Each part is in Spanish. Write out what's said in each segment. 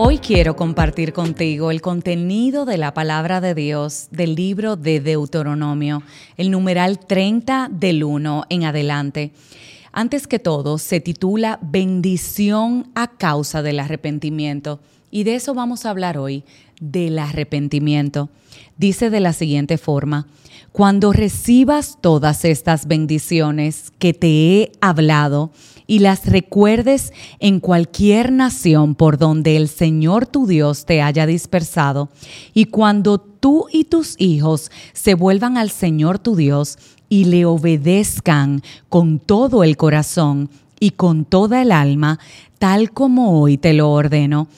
Hoy quiero compartir contigo el contenido de la palabra de Dios del libro de Deuteronomio, el numeral 30 del 1 en adelante. Antes que todo, se titula Bendición a causa del arrepentimiento. Y de eso vamos a hablar hoy, del arrepentimiento. Dice de la siguiente forma, cuando recibas todas estas bendiciones que te he hablado y las recuerdes en cualquier nación por donde el Señor tu Dios te haya dispersado, y cuando tú y tus hijos se vuelvan al Señor tu Dios y le obedezcan con todo el corazón y con toda el alma, tal como hoy te lo ordeno,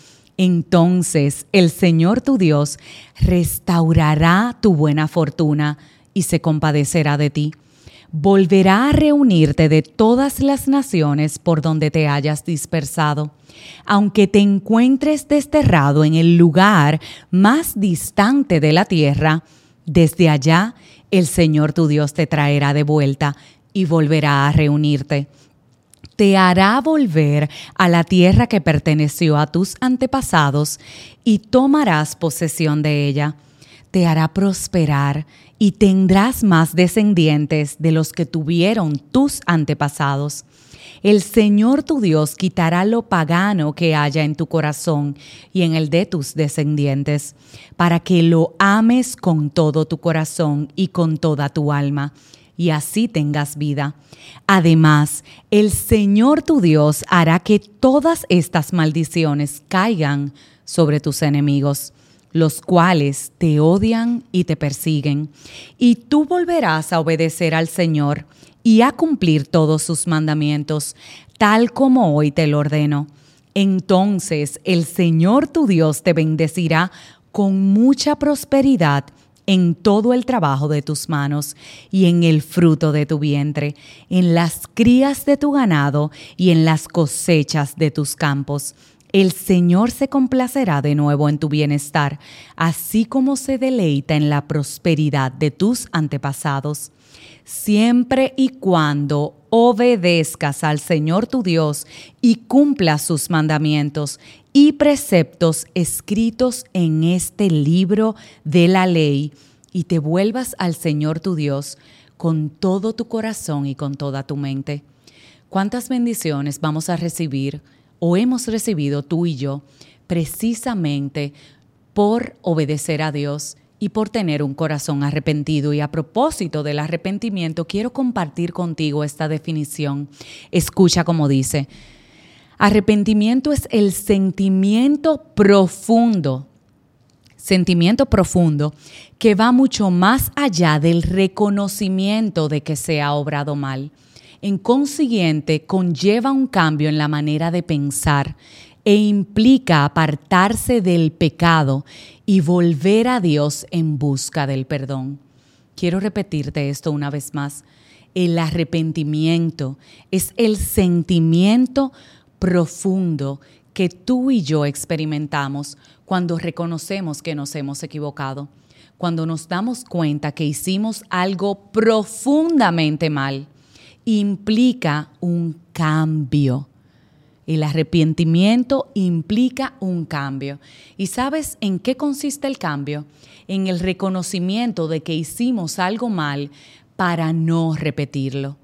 entonces el Señor tu Dios restaurará tu buena fortuna y se compadecerá de ti. Volverá a reunirte de todas las naciones por donde te hayas dispersado. Aunque te encuentres desterrado en el lugar más distante de la tierra, desde allá el Señor tu Dios te traerá de vuelta y volverá a reunirte. Te hará volver a la tierra que perteneció a tus antepasados y tomarás posesión de ella. Te hará prosperar y tendrás más descendientes de los que tuvieron tus antepasados. El Señor tu Dios quitará lo pagano que haya en tu corazón y en el de tus descendientes, para que lo ames con todo tu corazón y con toda tu alma, y así tengas vida. Además, el Señor tu Dios hará que todas estas maldiciones caigan sobre tus enemigos los cuales te odian y te persiguen, y tú volverás a obedecer al Señor y a cumplir todos sus mandamientos, tal como hoy te lo ordeno. Entonces el Señor tu Dios te bendecirá con mucha prosperidad en todo el trabajo de tus manos y en el fruto de tu vientre, en las crías de tu ganado y en las cosechas de tus campos el Señor se complacerá de nuevo en tu bienestar, así como se deleita en la prosperidad de tus antepasados. Siempre y cuando obedezcas al Señor tu Dios y cumplas sus mandamientos y preceptos escritos en este libro de la ley, y te vuelvas al Señor tu Dios con todo tu corazón y con toda tu mente. ¿Cuántas bendiciones vamos a recibir? o hemos recibido tú y yo precisamente por obedecer a Dios y por tener un corazón arrepentido. Y a propósito del arrepentimiento, quiero compartir contigo esta definición. Escucha como dice, arrepentimiento es el sentimiento profundo, sentimiento profundo que va mucho más allá del reconocimiento de que se ha obrado mal en consiguiente, conlleva un cambio en la manera de pensar e implica apartarse del pecado y volver a Dios en busca del perdón. Quiero repetirte esto una vez más. El arrepentimiento es el sentimiento profundo que tú y yo experimentamos cuando reconocemos que nos hemos equivocado, cuando nos damos cuenta que hicimos algo profundamente mal implica un cambio. El arrepentimiento implica un cambio. ¿Y sabes en qué consiste el cambio? En el reconocimiento de que hicimos algo mal para no repetirlo.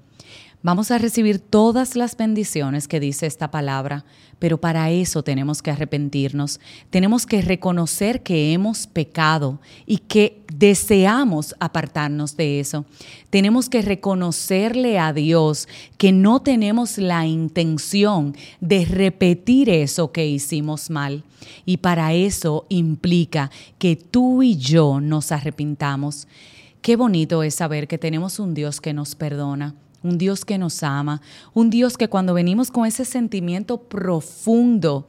Vamos a recibir todas las bendiciones que dice esta palabra, pero para eso tenemos que arrepentirnos. Tenemos que reconocer que hemos pecado y que deseamos apartarnos de eso. Tenemos que reconocerle a Dios que no tenemos la intención de repetir eso que hicimos mal. Y para eso implica que tú y yo nos arrepintamos. Qué bonito es saber que tenemos un Dios que nos perdona un Dios que nos ama, un Dios que cuando venimos con ese sentimiento profundo,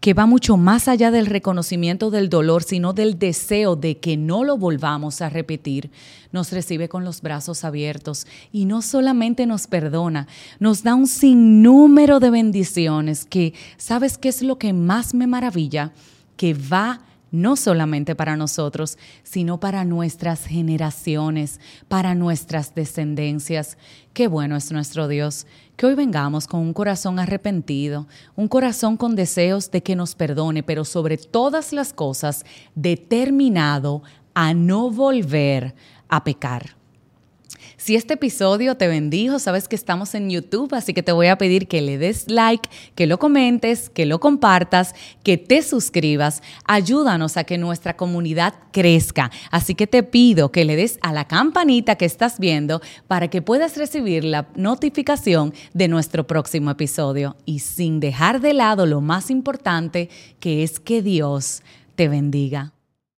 que va mucho más allá del reconocimiento del dolor, sino del deseo de que no lo volvamos a repetir, nos recibe con los brazos abiertos y no solamente nos perdona, nos da un sinnúmero de bendiciones que, ¿sabes qué es lo que más me maravilla? Que va no solamente para nosotros, sino para nuestras generaciones, para nuestras descendencias. Qué bueno es nuestro Dios, que hoy vengamos con un corazón arrepentido, un corazón con deseos de que nos perdone, pero sobre todas las cosas determinado a no volver a pecar. Si este episodio te bendijo, sabes que estamos en YouTube, así que te voy a pedir que le des like, que lo comentes, que lo compartas, que te suscribas. Ayúdanos a que nuestra comunidad crezca. Así que te pido que le des a la campanita que estás viendo para que puedas recibir la notificación de nuestro próximo episodio. Y sin dejar de lado lo más importante, que es que Dios te bendiga.